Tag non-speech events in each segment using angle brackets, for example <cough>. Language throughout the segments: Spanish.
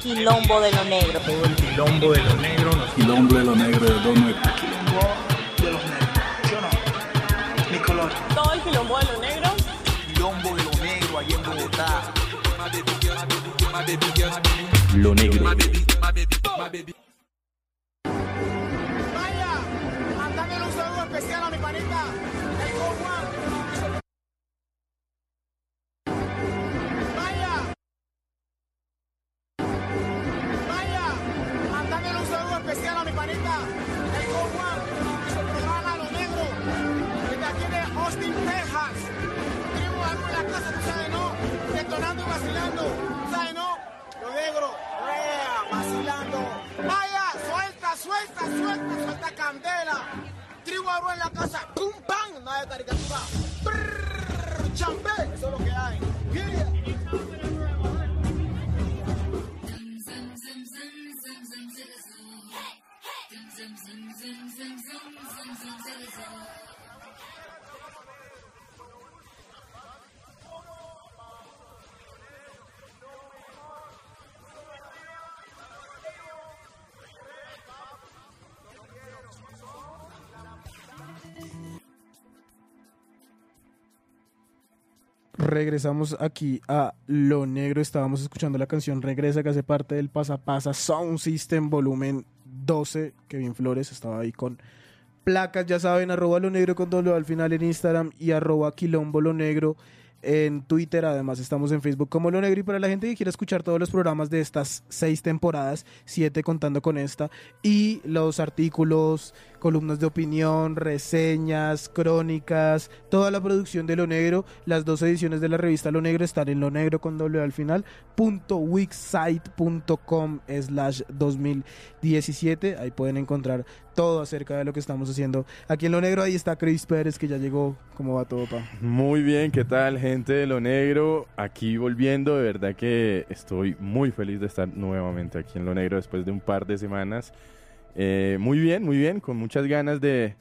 quilombo de lo negro. Todo el quilombo de lo negro. Nos... Quilombo de lo negro de Don Nuevo. Quilombo de los negros. ¿Sí o no? Mi color. Todo el quilombo de lo negro. Quilombo de lo negro allá en Bogotá. Lo negro. Regresamos aquí a Lo Negro. Estábamos escuchando la canción Regresa, que hace parte del Pasapasa Sound System volumen 12. Kevin Flores estaba ahí con placas, ya saben, arroba Lo Negro con doble al final en Instagram y arroba Quilombo Lo Negro en Twitter. Además, estamos en Facebook como Lo Negro. Y para la gente que quiera escuchar todos los programas de estas seis temporadas, siete contando con esta, y los artículos, columnas de opinión, reseñas, crónicas, toda la producción de Lo Negro, las dos ediciones de la revista Lo Negro están en Lo Negro con doble al final, punto slash 2017. Ahí pueden encontrar todo acerca de lo que estamos haciendo. Aquí en Lo Negro, ahí está Chris Pérez, que ya llegó. ¿Cómo va todo, pa? Muy bien, ¿qué tal gente de Lo Negro? Aquí volviendo, de verdad que estoy muy feliz de estar nuevamente aquí en Lo Negro después de un par de semanas. Eh, muy bien, muy bien, con muchas ganas de,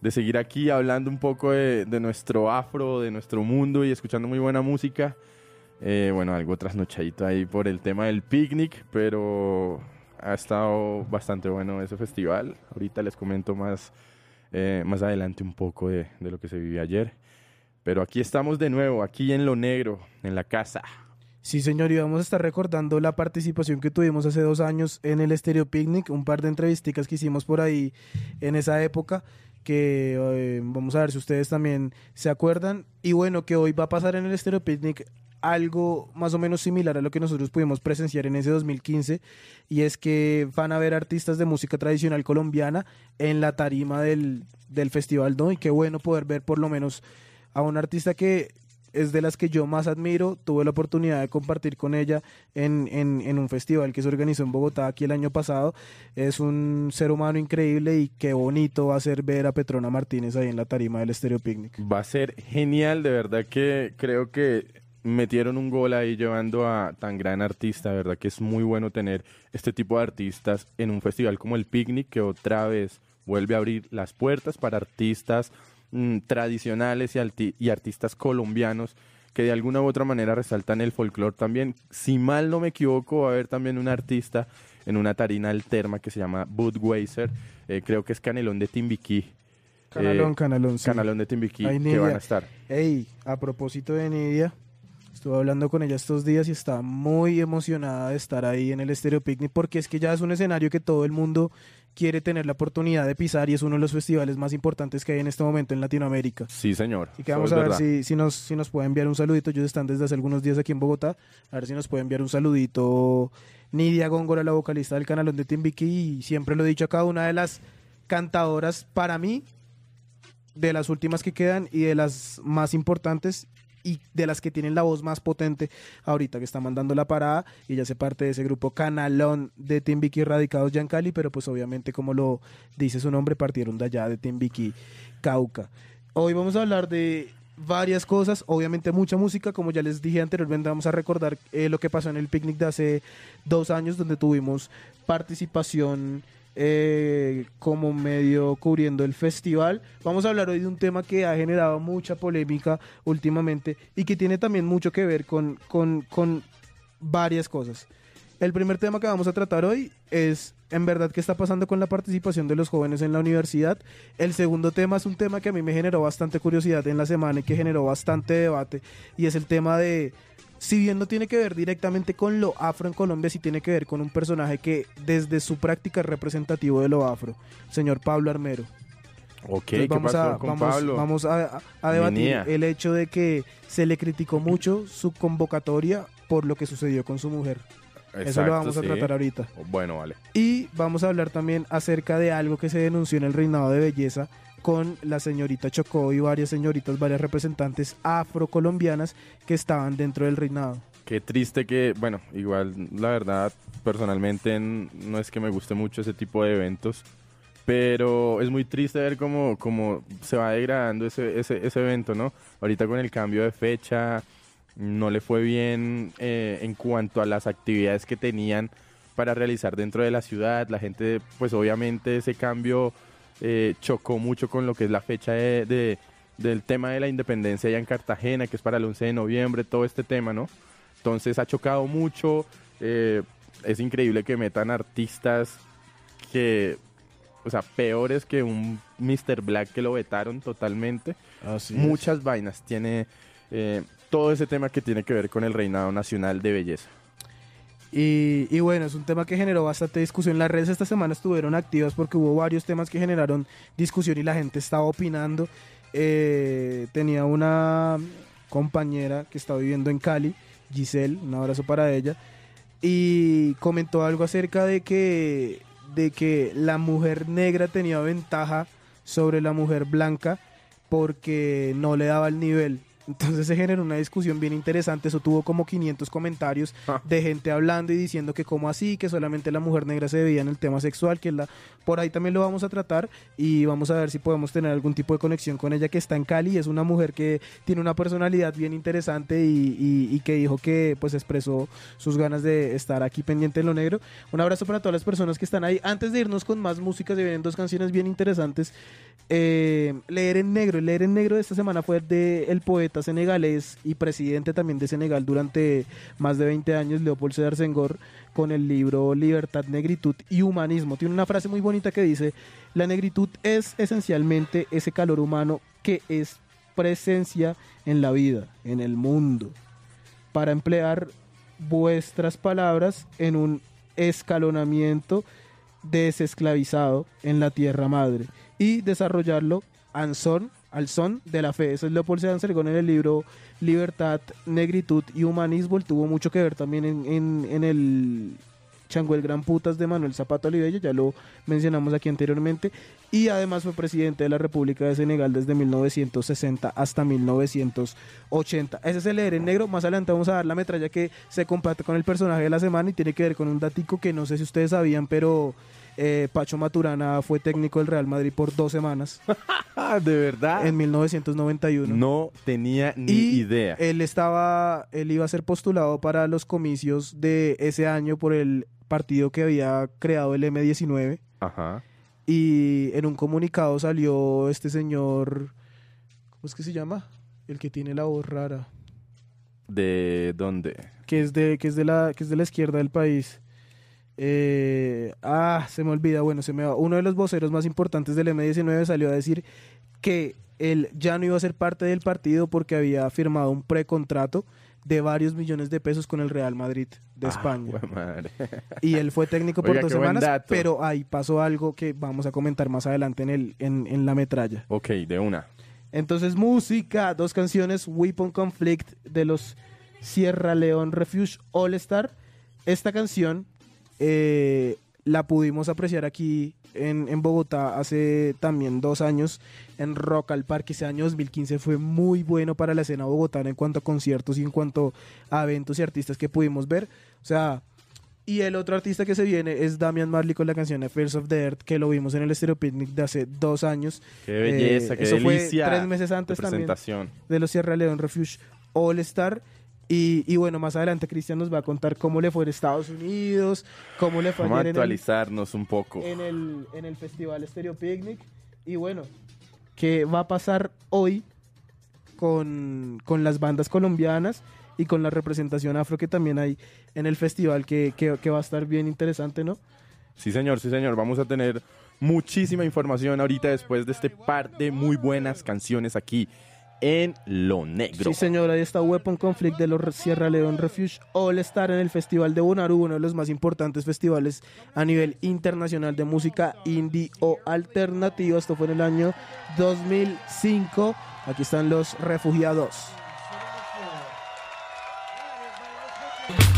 de seguir aquí hablando un poco de, nuestro afro, de nuestro mundo y escuchando muy buena música. Eh, bueno, algo trasnochadito ahí por el tema del picnic, pero ha estado bastante bueno ese festival. Ahorita les comento más, eh, más adelante un poco de, de lo que se vivió ayer. Pero aquí estamos de nuevo, aquí en Lo Negro, en la casa. Sí, señor, y vamos a estar recordando la participación que tuvimos hace dos años en el Stereo Picnic, un par de entrevisticas que hicimos por ahí en esa época, que eh, vamos a ver si ustedes también se acuerdan. Y bueno, que hoy va a pasar en el Stereo Picnic algo más o menos similar a lo que nosotros pudimos presenciar en ese 2015, y es que van a ver artistas de música tradicional colombiana en la tarima del, del festival, ¿no? Y qué bueno poder ver por lo menos a un artista que es de las que yo más admiro. Tuve la oportunidad de compartir con ella en, en, un festival que se organizó en Bogotá aquí el año pasado. Es un ser humano increíble y qué bonito va a ser ver a Petrona Martínez ahí en la tarima del Stereo Picnic. Va a ser genial, de verdad que creo que metieron un gol ahí llevando a tan gran artista, de verdad que es muy bueno tener este tipo de artistas en un festival como el Picnic que otra vez vuelve a abrir las puertas para artistas mm, tradicionales y, artistas colombianos que de alguna u otra manera resaltan el folclore también. Si mal no me equivoco, va a haber también un artista en una tarina alterna que se llama Budweiser, eh, creo que es Canelón de Timbiquí. Canalón, Eh, canalón, sí. Canalón de Timbiquí, que van a estar. Ey, a propósito de Nidia, estuve hablando con ella estos días y está muy emocionada de estar ahí en el Stereo Picnic porque es que ya es un escenario que todo el mundo quiere tener la oportunidad de pisar y es uno de los festivales más importantes que hay en este momento en Latinoamérica. Sí, señor. Así que vamos a ver si, si, nos, si nos puede enviar un saludito. Ellos están desde hace algunos días aquí en Bogotá. A ver si nos puede enviar un saludito Nidia Góngora, la vocalista del canalón de Timbiquí. Y siempre lo he dicho acá, una de las cantadoras para mí, de las últimas que quedan y de las más importantes y de las que tienen la voz más potente ahorita que está mandando la parada y ya hace parte de ese grupo canalón de Timbiquí radicados ya en Cali, pero pues obviamente como lo dice su nombre partieron de allá de Timbiquí, Cauca. Hoy vamos a hablar de varias cosas, obviamente mucha música, como ya les dije anteriormente, vamos a recordar eh, lo que pasó en el picnic de hace dos años, donde tuvimos participación eh, como medio cubriendo el festival. Vamos a hablar hoy de un tema que ha generado mucha polémica últimamente y que tiene también mucho que ver con, con, con varias cosas. El primer tema que vamos a tratar hoy es, en verdad, qué está pasando con la participación de los jóvenes en la universidad. El segundo tema es un tema que a mí me generó bastante curiosidad en la semana y que generó bastante debate, y es el tema de, si bien no tiene que ver directamente con lo afro en Colombia, sí tiene que ver con un personaje que desde su práctica es representativo de lo afro, señor Pablo Armero. Ok, Entonces ¿qué vamos pasó a, con vamos, Pablo? vamos a, debatir el hecho de que se le criticó mucho su convocatoria por lo que sucedió con su mujer. Eso lo vamos a sí. tratar ahorita. Bueno, vale. Y vamos a hablar también acerca de algo que se denunció en el reinado de belleza con la señorita Chocó y varias señoritas, varias representantes afrocolombianas que estaban dentro del reinado. Qué triste que, bueno, igual, la verdad, personalmente no es que me guste mucho ese tipo de eventos, pero es muy triste ver cómo, cómo se va degradando ese, ese, ese evento, ¿no? Ahorita con el cambio de fecha, no le fue bien eh, en cuanto a las actividades que tenían para realizar dentro de la ciudad. La gente, pues obviamente ese cambio eh, chocó mucho con lo que es la fecha de, de- del tema de la independencia allá en Cartagena, que es para el 11 de noviembre, todo este tema, ¿no? Entonces ha chocado mucho. eh, es increíble que metan artistas que, o sea, peores que un Mr. Black que lo vetaron totalmente. Muchas vainas. Tiene eh, todo ese tema que tiene que ver con el reinado nacional de belleza. Y, bueno, es un tema que generó bastante discusión. Las redes esta semana estuvieron activas porque hubo varios temas que generaron discusión y la gente estaba opinando. Eh, tenía una compañera que está viviendo en Cali, Giselle, un abrazo para ella, y comentó algo acerca de que, de que la mujer negra tenía ventaja sobre la mujer blanca porque no le daba el nivel. Entonces se generó una discusión bien interesante, eso tuvo como 500 comentarios Ah. de gente hablando y diciendo que como así, que solamente la mujer negra se veía en el tema sexual, que la por ahí también lo vamos a tratar y vamos a ver si podemos tener algún tipo de conexión con ella que está en Cali, es una mujer que tiene una personalidad bien interesante y, y- y que dijo que pues expresó sus ganas de estar aquí pendiente en lo negro. Un abrazo para todas las personas que están ahí. Antes de irnos con más música, se vienen dos canciones bien interesantes. Eh, leer en negro, el leer en negro de esta semana fue de el poeta senegalés y presidente también de Senegal durante más de 20 años, Leopold Sédar Senghor, con el libro Libertad, Negritud y Humanismo. Tiene una frase muy bonita que dice, la negritud es esencialmente ese calor humano que es presencia en la vida, en el mundo. Para emplear vuestras palabras en un escalonamiento desesclavizado en la tierra madre y desarrollarlo al son, al son de la fe. Eso es Leopold Sédar Senghor en el libro Libertad, Negritud y Humanismo. Él tuvo mucho que ver también en, en- el Chango el Gran Putas de Manuel Zapato Olivella, ya lo mencionamos aquí anteriormente, y además fue presidente de la República de Senegal desde 1960 hasta 1980. Ese es el leer en negro, más adelante vamos a dar la metralla que se comparte con el personaje de la semana y tiene que ver con un datico que no sé si ustedes sabían, pero eh, Pacho Maturana fue técnico del Real Madrid por dos semanas <laughs> ¿de verdad? en 1991. No tenía ni Y idea. Él estaba, él iba a ser postulado para los comicios de ese año por el partido que había creado el M19 Ajá. y en un comunicado salió este señor, ¿cómo es que se llama? El que tiene la voz rara, ¿De dónde? que es de, que es de la, que es de la izquierda del país. Eh, ah, se me olvida, bueno, se me va. Uno de los voceros más importantes del M19 salió a decir que él ya no iba a ser parte del partido porque había firmado un precontrato de varios millones de pesos con el Real Madrid de Ah, España. madre. Y él fue técnico <laughs> por Oiga, dos semanas, pero ahí pasó algo que vamos a comentar más adelante en, el, en, en la metralla. ok, de una. Entonces, música, dos canciones, Weapon Conflict de los Sierra Leone Refuge All Star. Esta canción eh, la pudimos apreciar aquí en, en Bogotá hace también dos años en Rock al Parque. Ese año 2015 fue muy bueno para la escena bogotana en cuanto a conciertos y en cuanto a eventos y artistas que pudimos ver. O sea, y el otro artista que se viene es Damian Marley con la canción Affairs of the Earth, que lo vimos en el Stereo Picnic de hace dos años. Qué belleza, Eh, qué eso fue tres meses de antes también presentación. de los Sierra Leone Refuge All Star. Y, y bueno, más adelante Cristian nos va a contar cómo le fue en Estados Unidos, cómo le fue Vamos a ayer en el, actualizarnos un poco. en, el, en el Festival Stereo Picnic. Y bueno, qué va a pasar hoy con, con las bandas colombianas y con la representación afro que también hay en el festival, que, que- que va a estar bien interesante, ¿no? Sí, señor, sí, señor. Vamos a tener muchísima información ahorita después de este par de muy buenas canciones aquí en Lo Negro. Sí, señor, ahí está Weapon Conflict de los Sierra Leone Refuge All Star en el Festival de Bonaru, uno de los más importantes festivales a nivel internacional de música indie o alternativa. Esto fue en el año 2005. Aquí están los refugiados.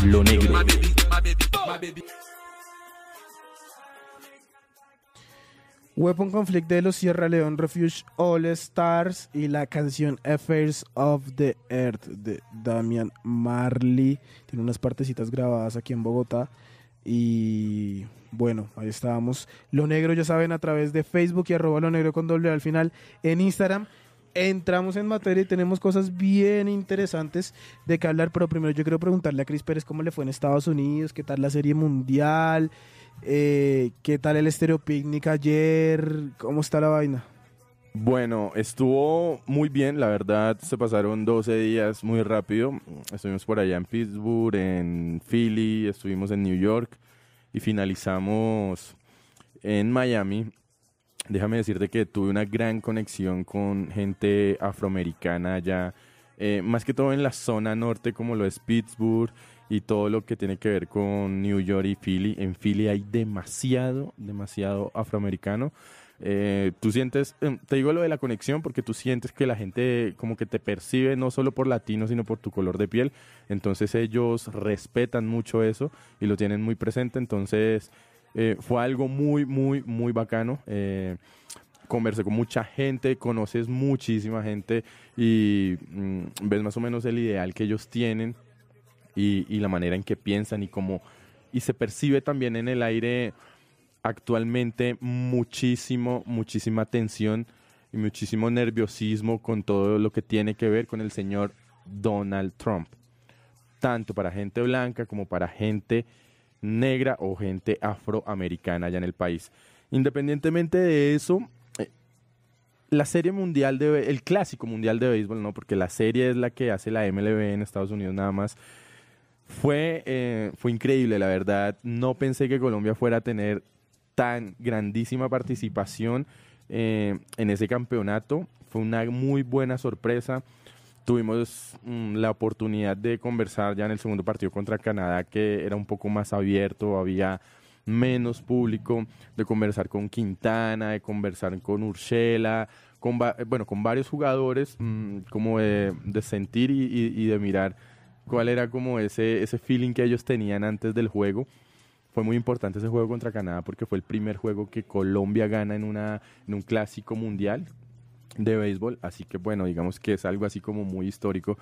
Lo negro. Weapon Conflict de los Sierra Leone Refuge All Stars y la canción Affairs of the Earth de Damian Marley. Tiene unas partecitas grabadas aquí en Bogotá. Y bueno, ahí estábamos. Lo negro, ya saben, a través de Facebook y arroba lo negro con doble al final en Instagram. Entramos en materia y tenemos cosas bien interesantes de que hablar, pero primero yo quiero preguntarle a Cris Pérez cómo le fue en Estados Unidos, qué tal la serie mundial, eh, qué tal el Estéreo Picnic ayer, cómo está la vaina. Bueno, estuvo muy bien, la verdad, se pasaron 12 días muy rápido. Estuvimos por allá en Pittsburgh, en Philly, estuvimos en New York y finalizamos en Miami. Déjame decirte que tuve una gran conexión con gente afroamericana allá, eh, más que todo en la zona norte como lo es Pittsburgh y todo lo que tiene que ver con New York y Philly. En Philly hay demasiado, demasiado afroamericano. Eh, tú sientes, eh, te digo lo de la conexión porque tú sientes que la gente como que te percibe no solo por latino, sino por tu color de piel. Entonces ellos respetan mucho eso y lo tienen muy presente. Entonces eh, fue algo muy, muy, muy bacano. Eh, conversé con mucha gente, conoces muchísima gente y mm, ves más o menos el ideal que ellos tienen y, y la manera en que piensan y cómo y se percibe también en el aire actualmente muchísimo, muchísima tensión y muchísimo nerviosismo con todo lo que tiene que ver con el señor Donald Trump, tanto para gente blanca como para gente negra o gente afroamericana allá en el país. Independientemente de eso, eh, la serie mundial de el clásico mundial de béisbol, no, porque la serie es la que hace la MLB en Estados Unidos nada más. Fue, eh, fue increíble, la verdad. No pensé que Colombia fuera a tener tan grandísima participación eh, en ese campeonato. Fue una muy buena sorpresa. Tuvimos mm, la oportunidad de conversar ya en el segundo partido contra Canadá, que era un poco más abierto, había menos público, de conversar con Quintana, de conversar con Urshela, con, eh, bueno, con varios jugadores, mm, como de, sentir y de mirar cuál era como ese, ese feeling que ellos tenían antes del juego. Fue muy importante ese juego contra Canadá porque fue el primer juego que Colombia gana en, una, en un clásico mundial de béisbol, así que bueno, digamos que es algo así como muy histórico.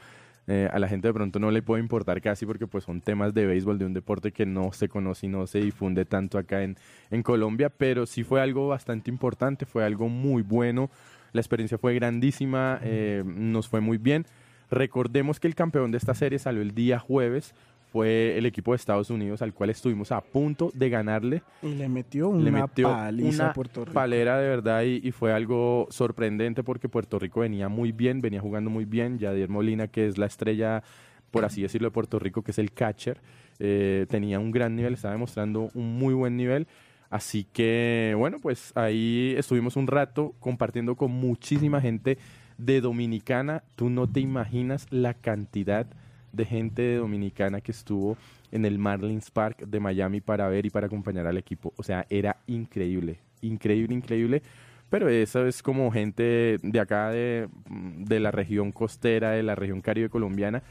Eh, a la gente de pronto no le puede importar casi porque pues son temas de béisbol, de un deporte que no se conoce y no se difunde tanto acá en, en Colombia, pero sí fue algo bastante importante, fue algo muy bueno, la experiencia fue grandísima, eh, nos fue muy bien. Recordemos que el campeón de esta serie salió el día jueves, fue el equipo de Estados Unidos al cual estuvimos a punto de ganarle Y le metió una le metió paliza una a Puerto Rico. palera de verdad y, y fue algo sorprendente porque Puerto Rico venía muy bien, venía jugando muy bien. Yadier Molina, que es la estrella, por así decirlo, de Puerto Rico, que es el catcher, eh, tenía un gran nivel, estaba demostrando un muy buen nivel. Así que, bueno, pues ahí estuvimos un rato compartiendo con muchísima gente de Dominicana. Tú no te imaginas la cantidad de gente de Dominicana que estuvo en el Marlins Park de Miami para ver y para acompañar al equipo. O sea, era increíble, increíble, increíble. Pero eso es como gente de acá, de, de la región costera, de la región caribe colombiana.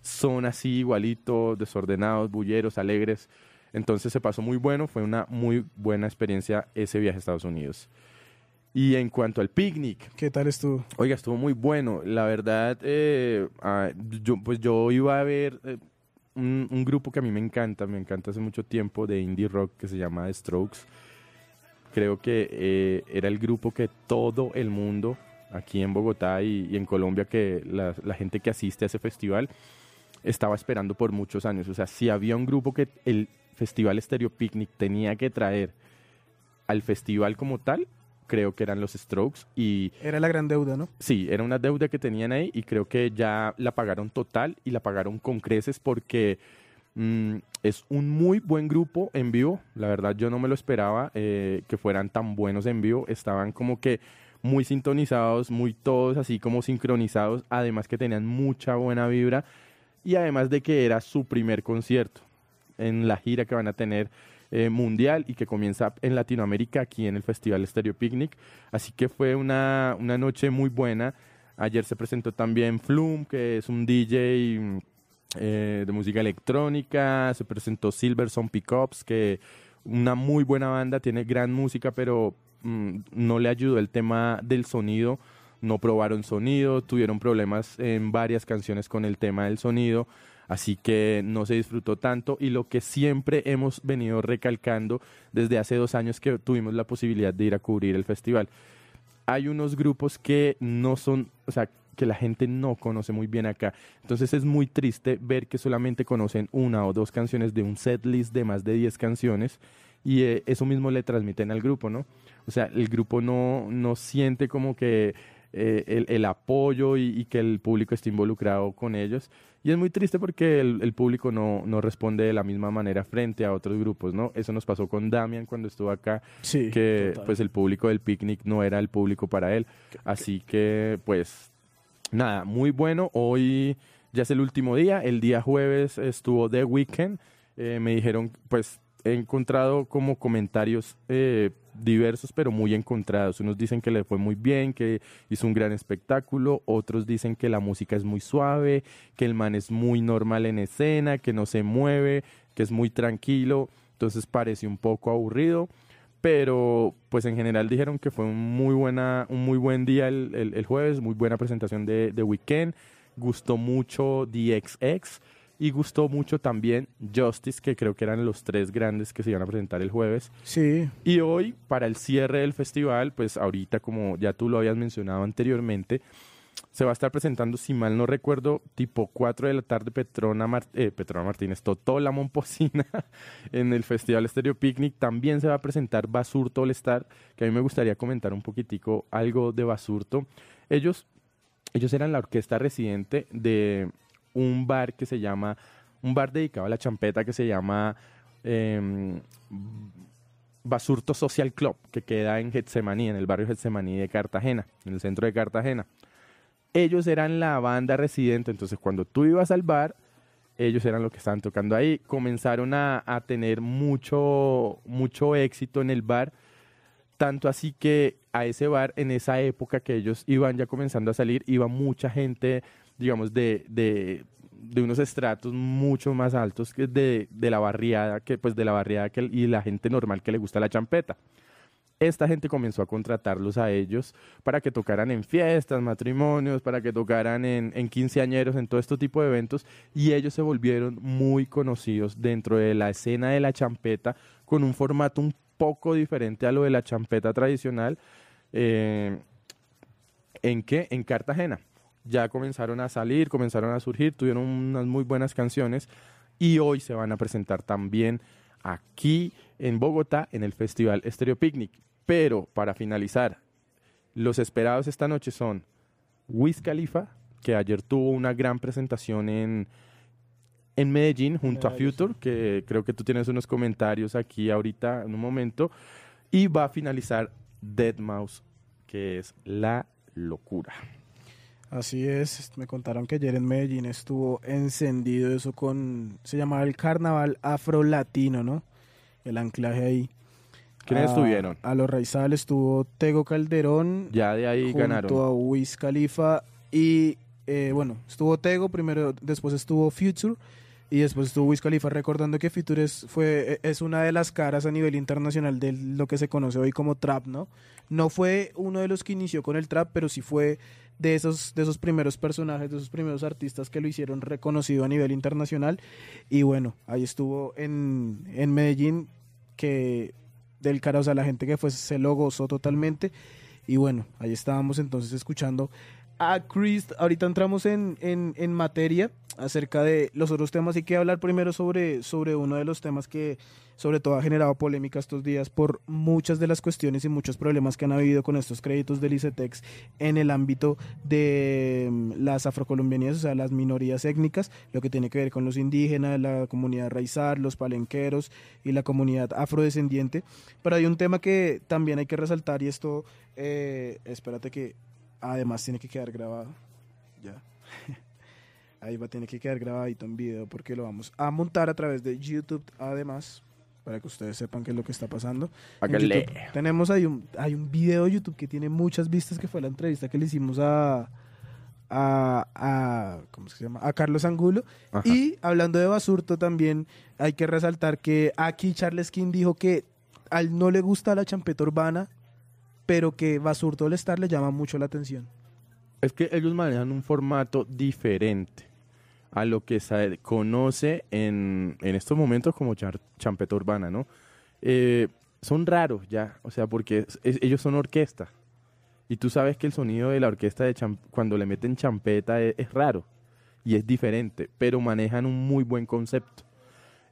Son así igualitos, desordenados, bulleros, alegres. Entonces se pasó muy bueno, fue una muy buena experiencia ese viaje a Estados Unidos. Y en cuanto al picnic, ¿Qué tal estuvo? Oiga, estuvo muy bueno. La verdad, eh, ah, yo, pues yo iba a ver eh, un, un grupo que a mí me encanta, me encanta hace mucho tiempo, de indie rock que se llama The Strokes. Creo que eh, era el grupo que todo el mundo aquí en Bogotá y, y en Colombia, que la, la gente que asiste a ese festival estaba esperando por muchos años. O sea, si había un grupo que el Festival Stereo Picnic tenía que traer al festival como tal, creo que eran los Strokes y Era la gran deuda, ¿no? Sí, era una deuda que tenían ahí y creo que ya la pagaron total y la pagaron con creces porque mm, es un muy buen grupo en vivo. La verdad yo no me lo esperaba eh, que fueran tan buenos en vivo. Estaban como que muy sintonizados, muy todos así como sincronizados. Además que tenían mucha buena vibra y además de que era su primer concierto en la gira que van a tener eh, mundial y que comienza en Latinoamérica aquí en el Festival Stereo Picnic. Así que fue una, una noche muy buena. Ayer se presentó también Flume, que es un DJ mm, eh, de música electrónica. Se presentó Silverson Pickups, que una muy buena banda, tiene gran música, pero mm, no le ayudó el tema del sonido. No probaron sonido, tuvieron problemas en varias canciones con el tema del sonido así que no se disfrutó tanto y lo que siempre hemos venido recalcando desde hace dos años que tuvimos la posibilidad de ir a cubrir el festival. Hay unos grupos que no son, o sea, que la gente no conoce muy bien acá. Entonces es muy triste ver que solamente conocen una o dos canciones de un set list de más de 10 canciones y eh, eso mismo le transmiten al grupo, ¿no? O sea, el grupo no, no siente como que eh, el, el, apoyo y, y, que el público esté involucrado con ellos. Y es muy triste porque el, el, público no, no responde de la misma manera frente a otros grupos, ¿no? Eso nos pasó con Damian cuando estuvo acá, Sí, que total. pues el público del picnic no era el público para él. Así que pues nada, muy bueno. Hoy ya es el último día, el día jueves estuvo The Weeknd. Eh, me dijeron, pues he encontrado como comentarios eh, diversos, pero muy encontrados. Unos dicen que le fue muy bien, que hizo un gran espectáculo, otros dicen que la música es muy suave, que el man es muy normal en escena, que no se mueve, que es muy tranquilo, entonces parece un poco aburrido. Pero, pues en general dijeron que fue un muy, buena, un muy buen día el, el, el jueves, muy buena presentación de, de Weekend. Gustó mucho DXX y gustó mucho también Justice, que creo que eran los tres grandes que se iban a presentar el jueves. Sí, Y hoy, para el cierre del festival, pues ahorita, como ya tú lo habías mencionado anteriormente, se va a estar presentando, si mal no recuerdo, tipo 4 de la tarde, Petrona, Mar- eh, Petrona Martínez, Totola Momposina, <laughs> en el Festival Estéreo Picnic. También se va a presentar Basurto All Star, que a mí me gustaría comentar un poquitico algo de Basurto. Ellos, ellos eran la orquesta residente de un bar que se llama, un bar dedicado a la champeta que se llama em, Basurto Social Club, que queda en Getsemaní, en el barrio Getsemaní de Cartagena, en el centro de Cartagena. Ellos eran la banda residente, entonces cuando tú ibas al bar, ellos eran los que estaban tocando ahí. Comenzaron a, a tener mucho, mucho éxito en el bar, tanto así que a ese bar, en esa época que ellos iban ya comenzando a salir, iba mucha gente, digamos, de, de, de unos estratos mucho más altos que de, de la barriada, que pues de la barriada que, y la gente normal que le gusta la champeta. Esta gente comenzó a contratarlos a ellos para que tocaran en fiestas, matrimonios, para que tocaran en, quinceañeros, en todo este tipo de eventos, y ellos se volvieron muy conocidos dentro de la escena de la champeta con un formato un poco diferente a lo de la champeta tradicional. Eh, ¿En qué? En Cartagena. Ya comenzaron a salir, comenzaron a surgir, tuvieron unas muy buenas canciones y hoy se van a presentar también aquí en Bogotá en el Festival Stereo Picnic. Pero para finalizar, los esperados esta noche son Wiz Khalifa, que ayer tuvo una gran presentación en, en Medellín junto a. Future, que creo que tú tienes unos comentarios aquí ahorita en un momento. Y va a finalizar Dead Mouse, que es la locura. Así es. Me contaron que ayer en Medellín estuvo encendido eso con... Se llamaba el Carnaval Afro-Latino, ¿no? El anclaje ahí. ¿Quiénes A- estuvieron? A los Raizal estuvo Tego Calderón, Ya de ahí junto ganaron. a Wiz Khalifa y eh, bueno, estuvo Tego primero, después estuvo Future y después estuvo Wiz Khalifa recordando que Future es, fue, es una de las caras a nivel internacional de lo que se conoce hoy como trap, ¿no? No fue uno de los que inició con el trap, pero sí fue de esos, de esos primeros personajes, de esos primeros artistas que lo hicieron reconocido a nivel internacional. Y bueno, ahí estuvo en, en Medellín que del cara, o sea, la gente que fue se lo gozó totalmente. Y bueno, ahí estábamos entonces escuchando a Chris. Ahorita entramos en, en, en materia acerca de los otros temas. Hay que hablar primero sobre, sobre uno de los temas que sobre todo ha generado polémica estos días por muchas de las cuestiones y muchos problemas que han habido con estos créditos del ICETEX en el ámbito de mm, las afrocolombianas, o sea, las minorías étnicas, lo que tiene que ver con los indígenas, la comunidad raizal, los palenqueros y la comunidad afrodescendiente. Pero hay un tema que también hay que resaltar y esto, eh, espérate que además tiene que quedar grabado. Ya. <laughs> Ahí va a tener que quedar grabadito en video porque lo vamos a montar a través de YouTube además para que ustedes sepan qué es lo que está pasando. YouTube tenemos ahí un, hay un video de YouTube que tiene muchas vistas que fue la entrevista que le hicimos a a, a ¿cómo se llama? a Carlos Angulo Ajá. y hablando de Basurto también hay que resaltar que aquí Charles King dijo que a él no le gusta la champeta urbana pero que Basurto del Star le llama mucho la atención. Es que ellos manejan un formato diferente a lo que se conoce en, en estos momentos como char- champeta urbana, ¿no? Eh, son raros ya, o sea, porque es- es- ellos son orquesta. Y tú sabes que el sonido de la orquesta de cham- cuando le meten champeta es, es raro y es diferente, pero manejan un muy buen concepto.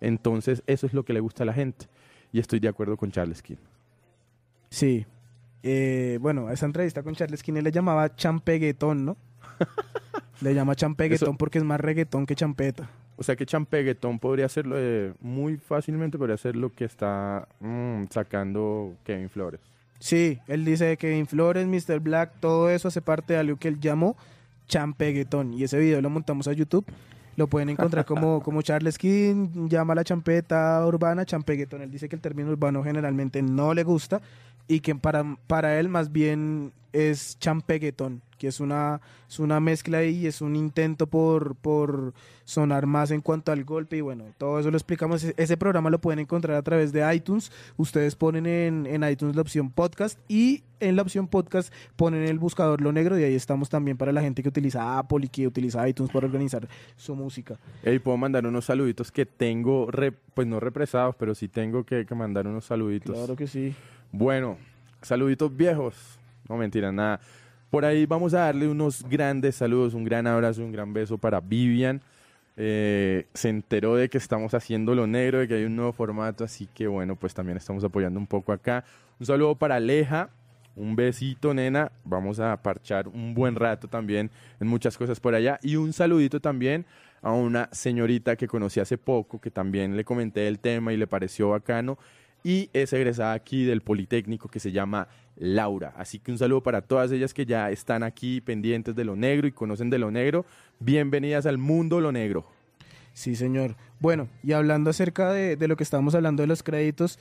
Entonces, eso es lo que le gusta a la gente. Y estoy de acuerdo con Charles King. Sí. Eh, bueno, a esa entrevista con Charles él le llamaba champeguetón, ¿no? <laughs> le llama champeguetón Eso- porque es más reggaetón que champeta. O sea que Champeguetón podría ser lo de- muy fácilmente podría ser lo que está mm, sacando Kevin Flores. Sí, él dice que Kevin Flores, Mr. Black, todo eso hace parte de algo que él llamó champeguetón. Y ese video lo montamos a YouTube. Lo pueden encontrar como, <laughs> como Charles King, llama la champeta urbana champeguetón. Él dice que el término urbano generalmente no le gusta y que para, para él más bien es champeguetón, que es una, es una mezcla y es un intento por, por sonar más en cuanto al golpe y bueno, todo eso lo explicamos. E- Ese programa lo pueden encontrar a través de iTunes. Ustedes ponen en, en iTunes la opción podcast y en la opción podcast ponen el buscador Lo Negro y ahí estamos también para la gente que utiliza Apple y que utiliza iTunes para organizar su música. Y puedo mandar unos saluditos que tengo, re- pues no represados, pero sí tengo que, que mandar unos saluditos. Claro que sí. Bueno, saluditos viejos. No mentira, nada. Por ahí vamos a darle unos grandes saludos, un gran abrazo, un gran beso para Vivian. Eh, se enteró de que estamos haciendo lo negro, de que hay un nuevo formato, así que bueno, pues también estamos apoyando un poco acá. Un saludo para Aleja, un besito, nena. Vamos a parchar un buen rato también en muchas cosas por allá. Y un saludito también a una señorita que conocí hace poco, que también le comenté el tema y le pareció bacano. Y es egresada aquí del Politécnico que se llama Laura. Así que un saludo para todas ellas que ya están aquí pendientes de lo negro y conocen de lo negro. Bienvenidas al mundo lo negro. Sí, señor. Bueno, y hablando acerca de, de lo que estábamos hablando de los créditos,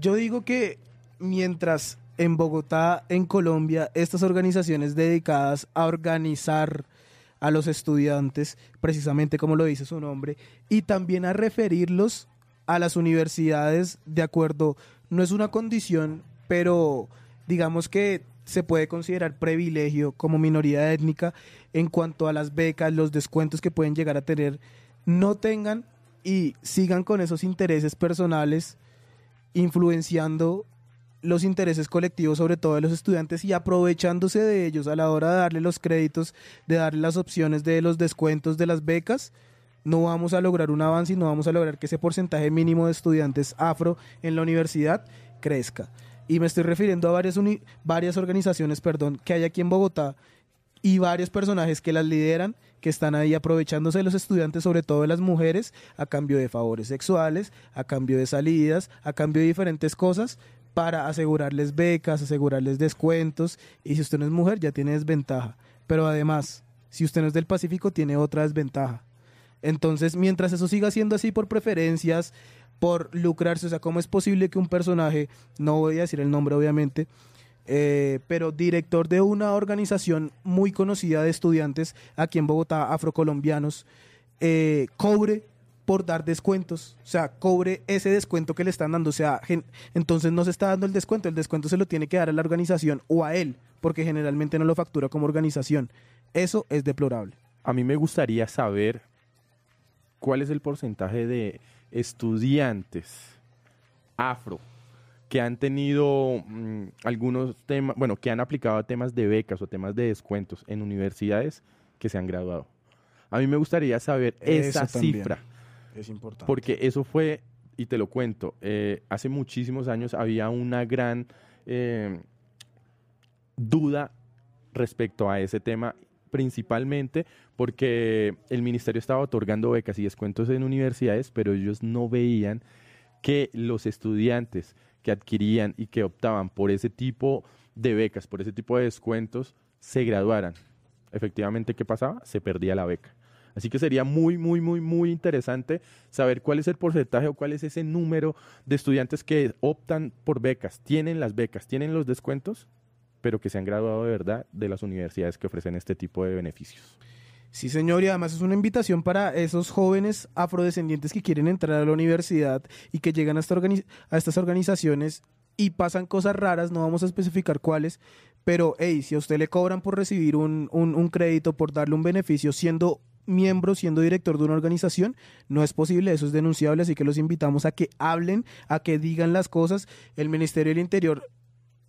yo digo que mientras en Bogotá, en Colombia, estas organizaciones dedicadas a organizar a los estudiantes, precisamente como lo dice su nombre, y también a referirlos a las universidades de acuerdo, no es una condición, pero digamos que se puede considerar privilegio como minoría étnica en cuanto a las becas, los descuentos que pueden llegar a tener, no tengan y sigan con esos intereses personales influenciando los intereses colectivos, sobre todo de los estudiantes, y aprovechándose de ellos a la hora de darle los créditos, de darle las opciones de los descuentos de las becas, no vamos a lograr un avance y no vamos a lograr que ese porcentaje mínimo de estudiantes afro en la universidad crezca. Y me estoy refiriendo a varias, uni- varias organizaciones perdón, que hay aquí en Bogotá y varios personajes que las lideran, que están ahí aprovechándose de los estudiantes, sobre todo de las mujeres, a cambio de favores sexuales, a cambio de salidas, a cambio de diferentes cosas, para asegurarles becas, asegurarles descuentos, y si usted no es mujer ya tiene desventaja. Pero además, si usted no es del Pacífico, tiene otra desventaja. Entonces, mientras eso siga siendo así por preferencias, por lucrarse, o sea, ¿cómo es posible que un personaje, no voy a decir el nombre obviamente, eh, pero director de una organización muy conocida de estudiantes aquí en Bogotá, afrocolombianos, eh, cobre por dar descuentos, o sea, cobre ese descuento que le están dando, o sea, entonces no se está dando el descuento, el descuento se lo tiene que dar a la organización o a él, porque generalmente no lo factura como organización. Eso es deplorable. A mí me gustaría saber cuál es el porcentaje de estudiantes afro que han tenido mm, algunos temas, bueno, que han aplicado temas de becas o temas de descuentos en universidades que se han graduado. A mí me gustaría saber esa Eso cifra, Es importante. porque eso fue, y te lo cuento, eh, hace muchísimos años había una gran eh, duda respecto a ese tema, principalmente porque el ministerio estaba otorgando becas y descuentos en universidades, pero ellos no veían que los estudiantes que adquirían y que optaban por ese tipo de becas, por ese tipo de descuentos, se graduaran. Efectivamente, ¿qué pasaba? Se perdía la beca. Así que sería muy, muy, muy, muy interesante saber cuál es el porcentaje o cuál es ese número de estudiantes que optan por becas, tienen las becas, tienen los descuentos, pero que se han graduado de verdad de las universidades que ofrecen este tipo de beneficios. Sí, señor, y además es una invitación para esos jóvenes afrodescendientes que quieren entrar a la universidad y que llegan a, esta a estas organizaciones y pasan cosas raras, no vamos a especificar cuáles, pero hey, si a usted le cobran por recibir un, un- un crédito, por darle un beneficio siendo miembro, siendo director de una organización, no es posible, eso es denunciable, así que los invitamos a que hablen, a que digan las cosas. El Ministerio del Interior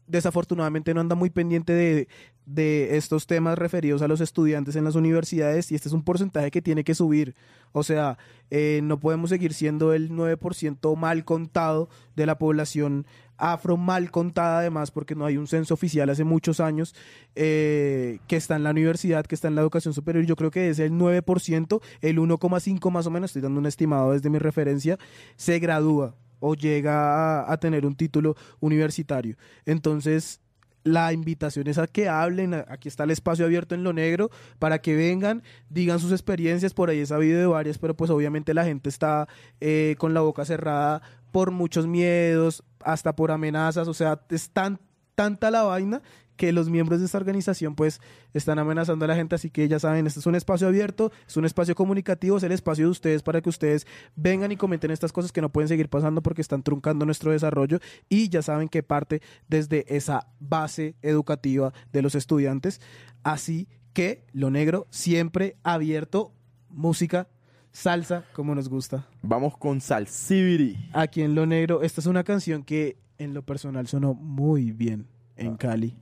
desafortunadamente no anda muy pendiente de, de estos temas referidos a los estudiantes en las universidades y este es un porcentaje que tiene que subir. O sea, eh, no podemos seguir siendo el 9% mal contado de la población afro mal contada además porque no hay un censo oficial hace muchos años eh, que está en la universidad, que está en la educación superior. Yo creo que es el 9%, el 1,5 más o menos, estoy dando un estimado desde mi referencia, se gradúa o llega a, tener un título universitario. Entonces, la invitación es a que hablen, aquí está el espacio abierto en lo negro, para que vengan, digan sus experiencias, por ahí he sabido de varias, pero pues obviamente la gente está eh, con la boca cerrada por muchos miedos, hasta por amenazas, o sea, es tan, tanta la vaina que los miembros de esta organización pues están amenazando a la gente, así que ya saben, este es un espacio abierto, es un espacio comunicativo, es el espacio de ustedes para que ustedes vengan y comenten estas cosas que no pueden seguir pasando porque están truncando nuestro desarrollo y ya saben que parte desde esa base educativa de los estudiantes, así que lo negro siempre abierto, música, salsa, como nos gusta. Vamos con Salsibiri. Aquí en Lo Negro, esta es una canción que en lo personal sonó muy bien en Cali.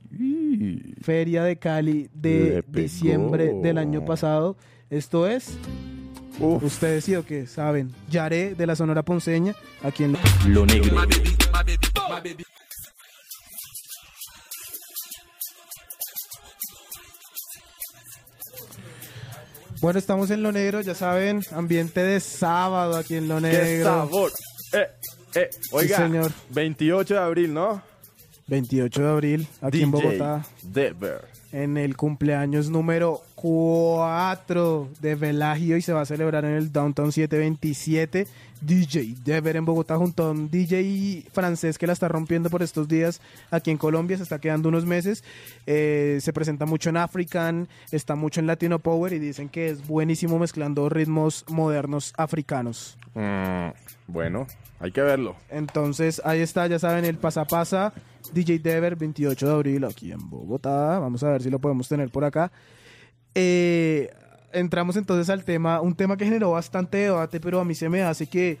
Feria de Cali de diciembre del año pasado. Esto es, Uf. ustedes sí o qué, saben, Yaré de la Sonora Ponceña, aquí en Lo negro. Bueno, estamos en Lo Negro, ya saben, ambiente de sábado aquí en Lo ¡Qué Negro. sabor! Eh, eh, oiga, señor. 28 de abril, ¿no? 28 de abril, aquí en Bogotá. Dever. en el cumpleaños número 4 de Velagio y se va a celebrar en el Downtown 727. DJ Dever en Bogotá junto a un DJ francés que la está rompiendo por estos días aquí en Colombia, se está quedando unos meses. Eh, se presenta mucho en African, está mucho en Latino Power y dicen que es buenísimo mezclando ritmos modernos africanos. Mm, bueno, hay que verlo. Entonces, ahí está, ya saben, el pasapasa DJ Dever, 28 de abril, aquí en Bogotá. Vamos a ver si lo podemos tener por acá. Eh, entramos entonces al tema, un tema que generó bastante debate, pero a mí se me hace que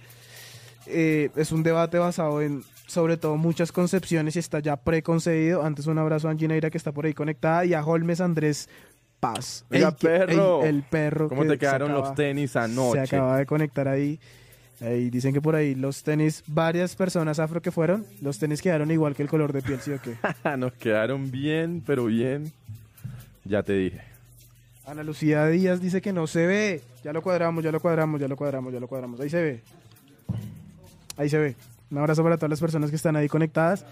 eh, es un debate basado en, sobre todo, muchas concepciones y está ya preconcebido. Antes, un abrazo a Angineira que está por ahí conectada y a Holmes Andrés Paz. Oiga, que- perro. ey, el perro. ¿Cómo que te se quedaron acaba- los tenis se anoche? acaba de conectar ahí. Ahí dicen que por ahí los tenis, varias personas afro que fueron, los tenis quedaron igual que el color de piel, ¿sí o qué? <laughs> Nos quedaron bien, pero bien. Ya te dije. Ana Lucía Díaz dice que no se ve. Ya lo cuadramos, ya lo cuadramos, ya lo cuadramos, ya lo cuadramos. Ahí se ve. Ahí se ve. Un abrazo para todas las personas que están ahí conectadas.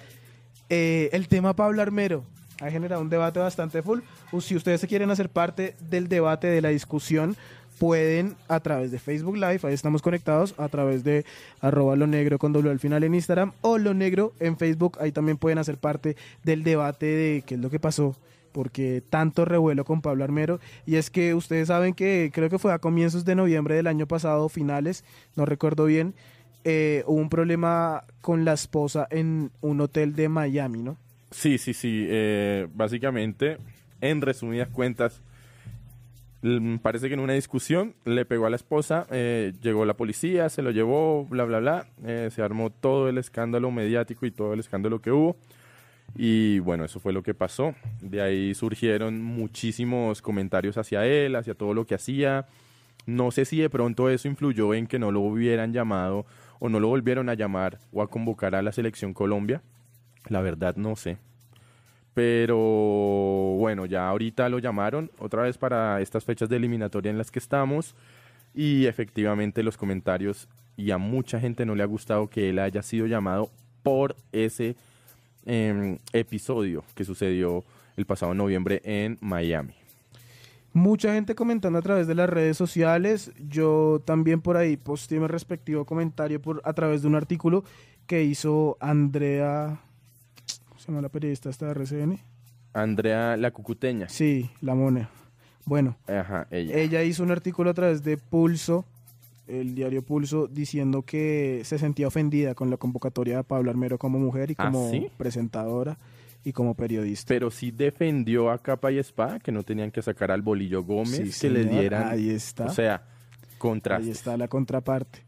Eh, el tema Pablo Armero ha generado un debate bastante full. O si ustedes se quieren hacer parte del debate, de la discusión, pueden a través de Facebook Live, ahí estamos conectados, a través de arroba lo negro con doble al final en Instagram o lo negro en Facebook, ahí también pueden hacer parte del debate de qué es lo que pasó, porque tanto revuelo con Pablo Armero, y es que ustedes saben que creo que fue a comienzos de noviembre del año pasado, finales, no recuerdo bien, eh, hubo un problema con la esposa en un hotel de Miami, ¿no? Sí, sí, sí. eh, básicamente, en resumidas cuentas, parece que en una discusión le pegó a la esposa, eh, llegó la policía, se lo llevó, bla, bla, bla. eh, se armó todo el escándalo mediático y todo el escándalo que hubo. Y bueno, eso fue lo que pasó. De ahí surgieron muchísimos comentarios hacia él, hacia todo lo que hacía. No sé si de pronto eso influyó en que no lo hubieran llamado o no lo volvieron a llamar o a convocar a la selección Colombia. La verdad no sé. Pero bueno, ya ahorita lo llamaron otra vez para estas fechas de eliminatoria en las que estamos. Y efectivamente los comentarios y a mucha gente no le ha gustado que él haya sido llamado por ese em, episodio que sucedió el pasado noviembre en Miami. Mucha gente comentando a través de las redes sociales. Yo también por ahí posteé mi respectivo comentario por, a través de un artículo que hizo Andrea. ¿Cómo se llama la periodista esta de RCN? Andrea La Cucuteña. Sí, la mona. Bueno, Ajá, ella. ella hizo un artículo a través de Pulso, el diario Pulso, diciendo que se sentía ofendida con la convocatoria de Pablo Armero como mujer y ¿Ah, como sí? presentadora y como periodista. Pero sí defendió a capa y espada que no tenían que sacar al Bolillo Gómez, Sí, que le dieran. ahí está. O sea, contraste. Ahí está la contraparte.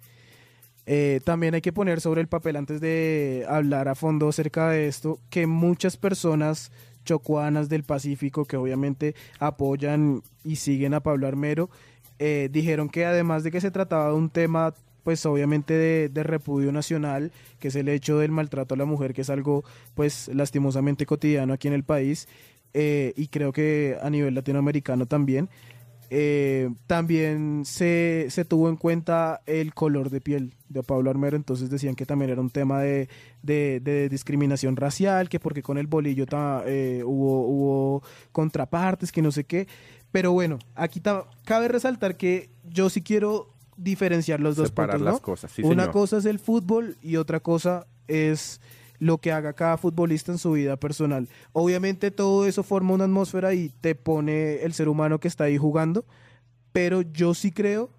Eh, también hay que poner sobre el papel, antes de hablar a fondo acerca de esto, que muchas personas chocuanas del Pacífico, que obviamente apoyan y siguen a Pablo Armero, eh, dijeron que además de que se trataba de un tema, pues obviamente de, repudio nacional, que es el hecho del maltrato a la mujer, que es algo, pues lastimosamente cotidiano aquí en el país, eh, y creo que a nivel latinoamericano también, eh, también se, se tuvo en cuenta el color de piel de Pablo Armero, entonces decían que también era un tema de, de- de discriminación racial, que porque con el bolillo ta- eh, hubo, hubo contrapartes, que no sé qué. Pero bueno, aquí ta- cabe resaltar que yo sí quiero diferenciar los dos puntos, ¿no? las cosas, sí, Una señor. cosa es el fútbol y otra cosa es lo que haga cada futbolista en su vida personal. Obviamente todo eso forma una atmósfera y te pone el ser humano que está ahí jugando, pero yo sí creo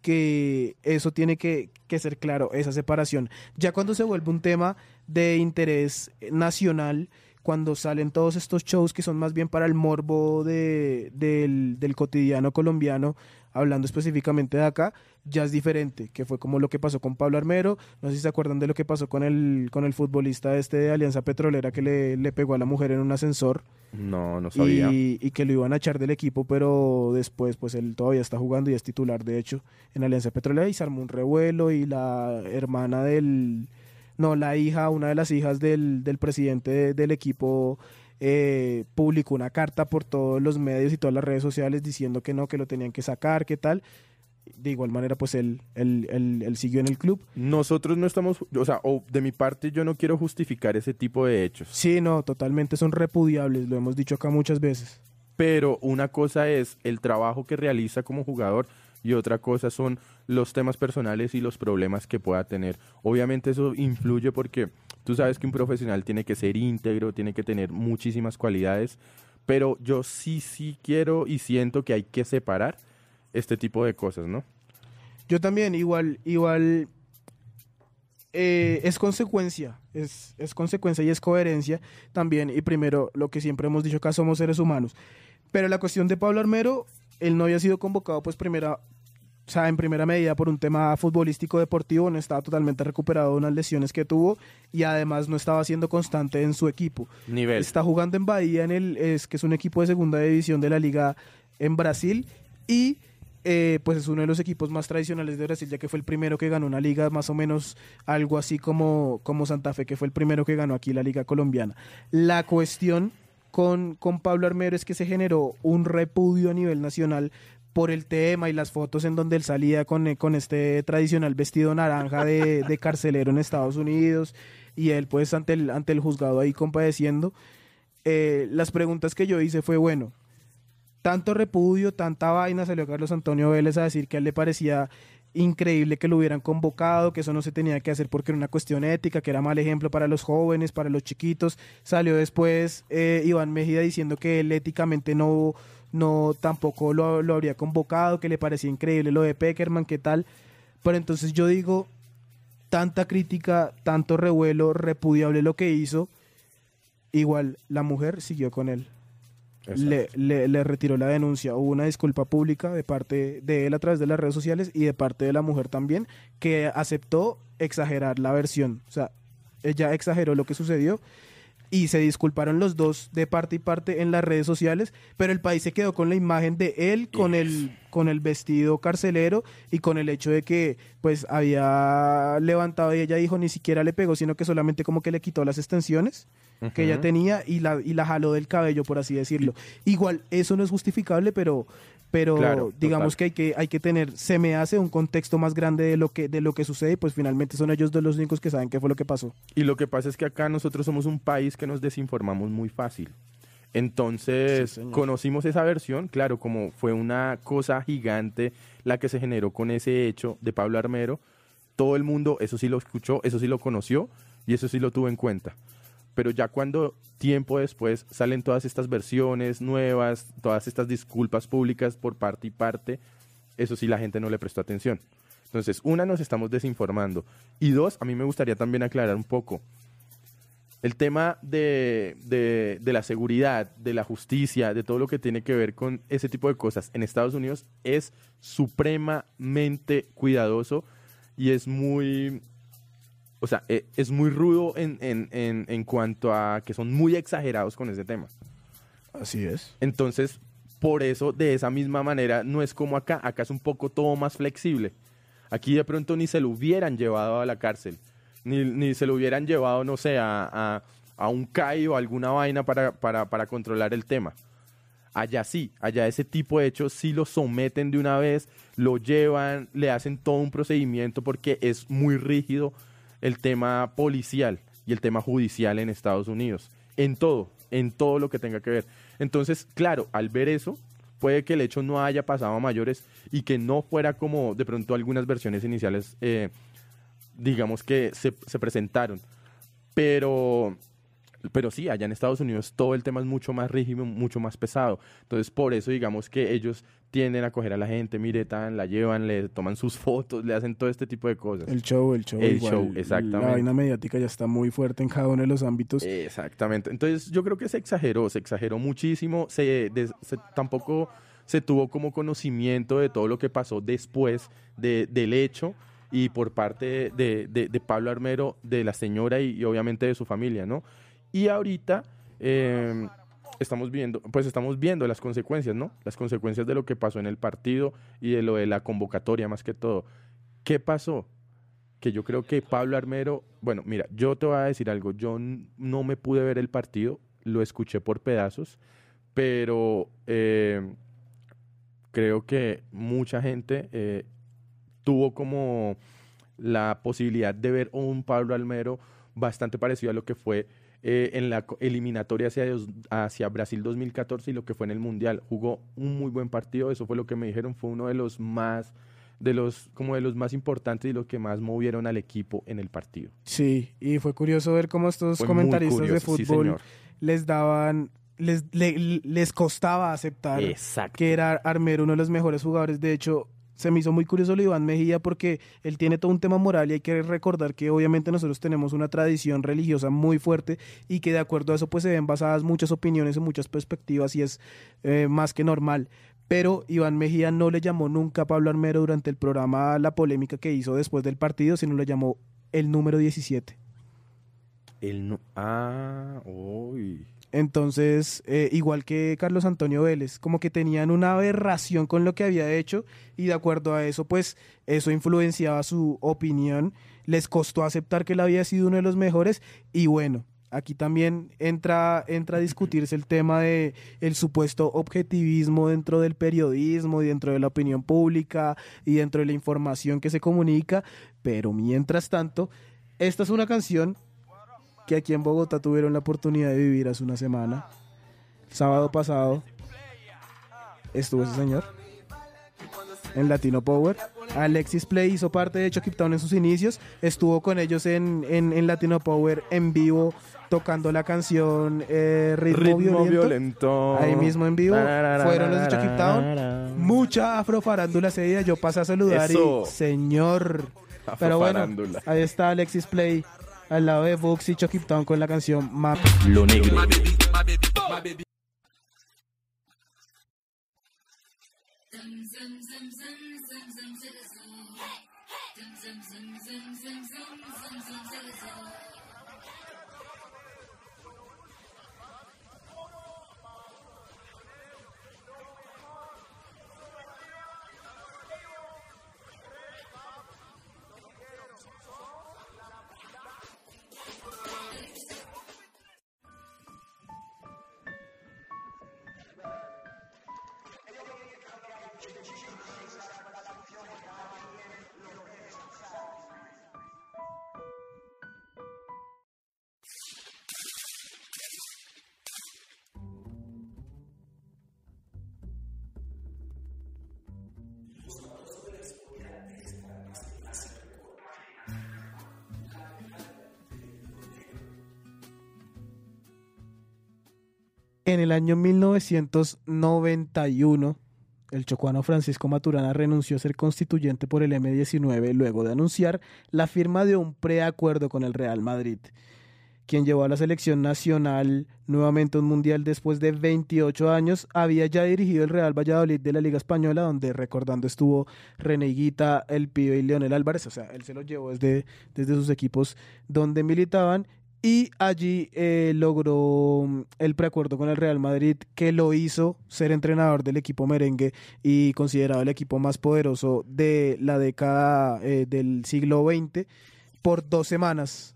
que eso tiene que, que ser claro, esa separación. Ya cuando se vuelve un tema de interés nacional, cuando salen todos estos shows que son más bien para el morbo de, del, del cotidiano colombiano, hablando específicamente de acá, ya es diferente, que fue como lo que pasó con Pablo Armero, no sé si se acuerdan de lo que pasó con el, con el futbolista este de Alianza Petrolera que le, le pegó a la mujer en un ascensor. No, no sabía. y, y que lo iban a echar del equipo, pero después pues él todavía está jugando y es titular de hecho en Alianza Petrolera. Y se armó un revuelo y la hermana del, no, la hija, una de las hijas del, del presidente de- del equipo eh, publicó una carta por todos los medios y todas las redes sociales diciendo que no, que lo tenían que sacar, que tal. De igual manera pues él, él, él- él siguió en el club. Nosotros no estamos, o sea, o de mi parte yo no quiero justificar ese tipo de hechos. Sí, no, totalmente son repudiables, lo hemos dicho acá muchas veces. Pero una cosa es el trabajo que realiza como jugador y otra cosa son los temas personales y los problemas que pueda tener. Obviamente eso influye porque tú sabes que un profesional tiene que ser íntegro, tiene que tener muchísimas cualidades, pero yo sí, sí quiero y siento que hay que separar este tipo de cosas, ¿no? Yo también, igual, igual eh, es consecuencia, es, es consecuencia y es coherencia también. Y primero, lo que siempre hemos dicho acá, somos seres humanos. Pero la cuestión de Pablo Armero, él no había sido convocado, pues primera, o sea, en primera medida por un tema futbolístico deportivo, no estaba totalmente recuperado de unas lesiones que tuvo y además no estaba siendo constante en su equipo. Nivel. Está jugando en Bahía, en el, es, que es un equipo de segunda división de la liga en Brasil y eh, pues es uno de los equipos más tradicionales de Brasil, ya que fue el primero que ganó una liga más o menos algo así como, como Santa Fe, que fue el primero que ganó aquí la liga colombiana. La cuestión con, con Pablo Armero es que se generó un repudio a nivel nacional por el tema y las fotos en donde él salía con, eh, con este tradicional vestido naranja de, de carcelero en Estados Unidos y él pues ante el, ante el juzgado ahí compadeciendo. Eh, las preguntas que yo hice fue, bueno, tanto repudio, tanta vaina, salió Carlos Antonio Vélez a decir que a él le parecía increíble que lo hubieran convocado, que eso no se tenía que hacer porque era una cuestión ética, que era mal ejemplo para los jóvenes, para los chiquitos. Salió después eh, Iván Mejía diciendo que él éticamente no, no tampoco lo, lo habría convocado, que le parecía increíble lo de Peckerman, qué tal. Pero entonces yo digo, tanta crítica, tanto revuelo, repudiable lo que hizo, igual la mujer siguió con él. le, le- le retiró la denuncia. Hubo una disculpa pública de parte de él a través de las redes sociales y de parte de la mujer también, que aceptó exagerar la versión. O sea, ella exageró lo que sucedió y se disculparon los dos de parte y parte en las redes sociales, pero el país se quedó con la imagen de él con el con el vestido carcelero y con el hecho de que pues había levantado y ella dijo ni siquiera le pegó, sino que solamente como que le quitó las extensiones que ella tenía y la y la jaló del cabello por así decirlo. Igual eso no es justificable, pero pero Claro, digamos total. que hay que hay que tener se me hace un contexto más grande de lo que de lo que sucede, y pues finalmente son ellos dos los únicos que saben qué fue lo que pasó. Y lo que pasa es que acá nosotros somos un país que nos desinformamos muy fácil. Entonces, Sí, conocimos esa versión, claro, como fue una cosa gigante la que se generó con ese hecho de Pablo Armero. Todo el mundo, eso sí lo escuchó, eso sí lo conoció y eso sí lo tuvo en cuenta. Pero ya cuando tiempo después salen todas estas versiones nuevas, todas estas disculpas públicas por parte y parte, eso sí la gente no le prestó atención. Entonces, una, nos estamos desinformando. Y dos, a mí me gustaría también aclarar un poco. El tema de, de- de la seguridad, de la justicia, de todo lo que tiene que ver con ese tipo de cosas en Estados Unidos es supremamente cuidadoso y es muy, o sea, e- es muy rudo en, en- en- en cuanto a que son muy exagerados con ese tema. Así es. Entonces, por eso, de esa misma manera, no es como acá. Acá es un poco todo más flexible. Aquí de pronto ni se lo hubieran llevado a la cárcel. Ni, ni se lo hubieran llevado, no sé, a, a- a un CAI o alguna vaina para, para, para controlar el tema. Allá sí, allá ese tipo de hechos sí lo someten de una vez, lo llevan, le hacen todo un procedimiento porque es muy rígido el tema policial y el tema judicial en Estados Unidos. En todo, en todo lo que tenga que ver. Entonces, claro, al ver eso, puede que el hecho no haya pasado a mayores y que no fuera como de pronto algunas versiones iniciales, eh, digamos que se, se presentaron. Pero, pero sí, allá en Estados Unidos todo el tema es mucho más rígido, mucho más pesado. Entonces, por eso digamos que ellos tienden a coger a la gente, mire, tan, la llevan, le toman sus <laughs> fotos, le hacen todo este tipo de cosas. El show, el show. El igual, show, exactamente. La vaina mediática ya está muy fuerte en cada uno de los ámbitos. Exactamente. Entonces yo creo que se exageró, se exageró muchísimo, se, tampoco se tuvo como conocimiento de todo lo que pasó después de- del hecho y por parte de, de- de Pablo Armero, de la señora y, y obviamente de su familia, ¿no? Y ahorita eh, estamos viendo, pues estamos viendo las consecuencias, ¿no? Las consecuencias de lo que pasó en el partido y de lo de la convocatoria más que todo. ¿Qué pasó? que yo creo que Pablo Armero, bueno, mira, yo te voy a decir algo, yo no me pude ver el partido, lo escuché por pedazos, pero eh, creo que mucha gente eh, tuvo como la posibilidad de ver un Pablo Armero bastante parecido a lo que fue eh, en la eliminatoria hacia, hacia Brasil 2014 y lo que fue en el Mundial. Jugó un muy buen partido, eso fue lo que me dijeron, fue uno de los más de los como de los más importantes y los que más movieron al equipo en el partido. Sí, y fue curioso ver cómo estos Fue comentaristas de curioso, fútbol les daban, les, le- les costaba aceptar Exacto. que era Armero uno de los mejores jugadores. De hecho, se me hizo muy curioso lo de Iván Mejía porque él tiene todo un tema moral y hay que recordar que obviamente nosotros tenemos una tradición religiosa muy fuerte y que de acuerdo a eso pues se ven basadas muchas opiniones y muchas perspectivas y es eh, más que normal. Pero Iván Mejía no le llamó nunca a Pablo Armero durante el programa la polémica que hizo después del partido, sino le llamó el número 17. El no- ah, uy. Entonces, eh, igual que Carlos Antonio Vélez, como que tenían una aberración con lo que había hecho y de acuerdo a eso, pues eso influenciaba su opinión, les costó aceptar que él había sido uno de los mejores y bueno, aquí también entra, entra a discutirse el tema de el supuesto objetivismo dentro del periodismo y dentro de la opinión pública y dentro de la información que se comunica, pero mientras tanto, esta es una canción que aquí en Bogotá tuvieron la oportunidad de vivir hace una semana. El sábado pasado estuvo ese señor en Latino Power. Alexis Play hizo parte de Chucky Town en sus inicios. Estuvo con ellos en, en, en Latino Power en vivo tocando la canción eh, Ritmo, Ritmo Violento. violento. Ahí mismo en vivo. Fueron los de Chucky Town. Mucha afrofarándula ese día. Yo pasé a saludar Eso. y señor. Pero bueno, ahí está Alexis Play al lado de Books y Chucky Town con la canción Map. Lo negro. En el año 1991, el chocuano Francisco Maturana renunció a ser constituyente por el M19 luego de anunciar la firma de un preacuerdo con el Real Madrid, quien llevó a la selección nacional nuevamente un mundial después de 28 años. Había ya dirigido el Real Valladolid de la Liga Española, donde recordando estuvo René Higuita, El Pibe y Leonel Álvarez. O sea, él se lo llevó desde, desde sus equipos donde militaban y allí eh, logró mm, el preacuerdo con el Real Madrid que lo hizo ser entrenador del equipo merengue y considerado el equipo más poderoso de la década eh, del siglo XX por dos semanas.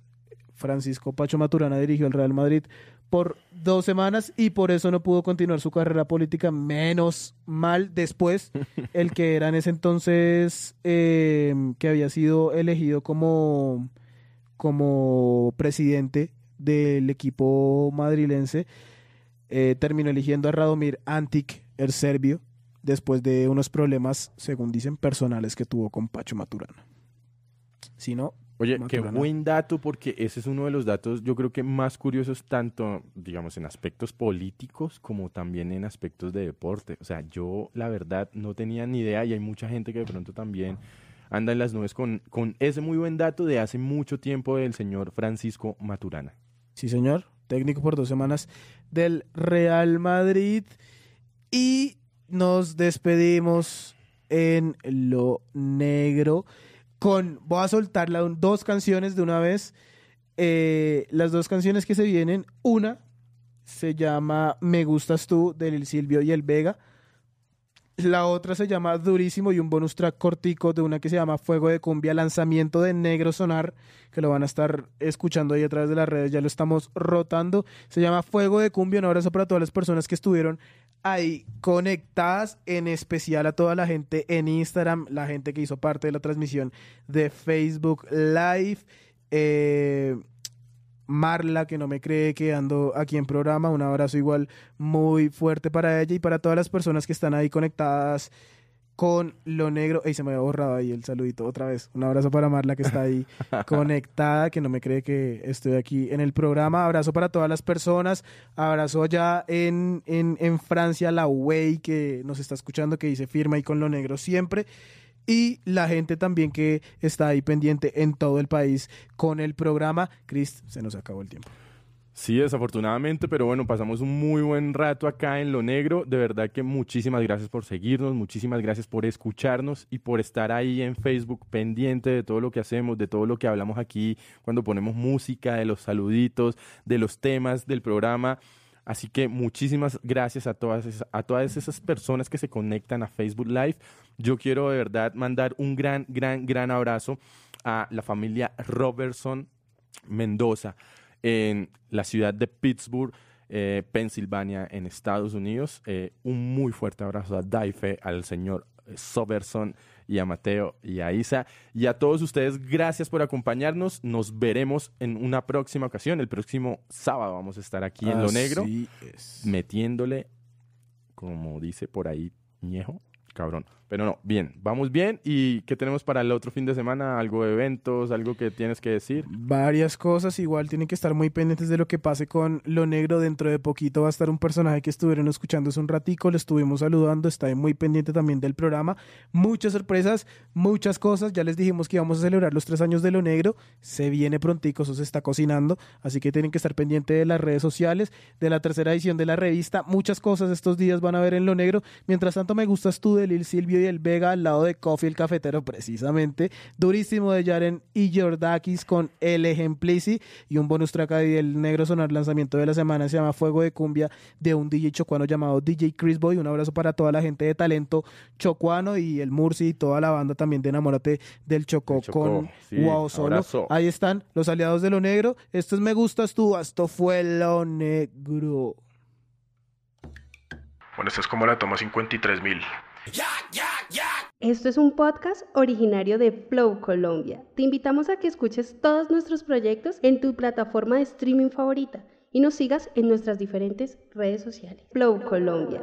Francisco Pacho Maturana dirigió el Real Madrid por dos semanas y por eso no pudo continuar su carrera política, menos mal después el que era en ese entonces eh, que había sido elegido como como presidente del equipo madrilense, eh, terminó eligiendo a Radomir Antic, el serbio, después de unos problemas, según dicen, personales que tuvo con Pacho Maturana. Si no, Oye, qué buen dato, porque ese es uno de los datos, yo creo que más curiosos, tanto, digamos, en aspectos políticos como también en aspectos de deporte. O sea, yo, la verdad, no tenía ni idea y hay mucha gente que de pronto también anda en las nubes con, con ese muy buen dato de hace mucho tiempo del señor Francisco Maturana. Sí, señor. Técnico por dos semanas del Real Madrid. Y nos despedimos en lo negro con... Voy a soltar la- dos canciones de una vez. Eh, las dos canciones que se vienen. Una se llama Me Gustas Tú, de Lil Silvio y El Vega. La otra se llama Durísimo y un bonus track cortico de una que se llama Fuego de Cumbia, lanzamiento de Negro Sonar, que lo van a estar escuchando ahí a través de las redes, ya lo estamos rotando. Se llama Fuego de Cumbia, un abrazo para todas las personas que estuvieron ahí conectadas, en especial a toda la gente en Instagram, la gente que hizo parte de la transmisión de Facebook Live. Eh, Marla, que no me cree que ando aquí en programa. Un abrazo igual muy fuerte para ella y para todas las personas que están ahí conectadas con lo negro. Ey, se me había borrado ahí el saludito otra vez. Un abrazo para Marla que está ahí <laughs> conectada, que no me cree que estoy aquí en el programa. Abrazo para todas las personas. Abrazo allá en, en, en Francia, la Way que nos está escuchando, que dice firma y con lo negro siempre y la gente también que está ahí pendiente en todo el país con el programa. Chris, se nos acabó el tiempo. Sí, desafortunadamente, pero bueno, pasamos un muy buen rato acá en Lo Negro. De verdad que muchísimas gracias por seguirnos, muchísimas gracias por escucharnos y por estar ahí en Facebook pendiente de todo lo que hacemos, de todo lo que hablamos aquí cuando ponemos música, de los saluditos, de los temas del programa. Así que muchísimas gracias a todas, esas, a todas esas personas que se conectan a Facebook Live. Yo quiero de verdad mandar un gran, gran, gran abrazo a la familia Robertson Mendoza en la ciudad de Pittsburgh, eh, Pensilvania, en Estados Unidos. Eh, un muy fuerte abrazo a Daife, al señor Soberson y a Mateo y a Isa. Y a todos ustedes, gracias por acompañarnos. Nos veremos en una próxima ocasión. El próximo sábado vamos a estar aquí en Lo Negro, es. metiéndole, como dice por ahí, ñejo, cabrón. Pero no, bien, vamos bien. ¿Y qué tenemos para el otro fin de semana? ¿Algo de eventos? ¿Algo que tienes que decir? Varias cosas, igual tienen que estar muy pendientes de lo que pase con Lo Negro. Dentro de poquito va a estar un personaje que estuvieron escuchando hace un ratico, lo estuvimos saludando, está muy pendiente también del programa. Muchas sorpresas, muchas cosas. Ya les dijimos que íbamos a celebrar los tres años de Lo Negro. Se viene prontico, eso se está cocinando. Así que tienen que estar pendientes de las redes sociales, de la tercera edición de la revista. Muchas cosas estos días van a ver en Lo Negro. Mientras tanto, me gustas tú de Lil Silvio y el Vega al lado de Coffee el cafetero, precisamente. Durísimo de Yaren y Jordakis con El Ejemplici y un bonus track ahí del Negro Sonar lanzamiento de la semana se llama Fuego de Cumbia de un DJ chocuano llamado DJ Chris Boy. Un abrazo para toda la gente de talento chocuano y el Murci y toda la banda también de Enamórate del Chocó, Del Chocó, con sí, Wow Solo. abrazo. Ahí están los aliados de lo negro. Esto es Me Gustas Tú, esto fue lo negro. Bueno, esta es como la toma 53.000. Esto es un podcast originario de Flow Colombia. Te invitamos a que escuches todos nuestros proyectos en tu plataforma de streaming favorita y nos sigas en nuestras diferentes redes sociales. Flow Colombia.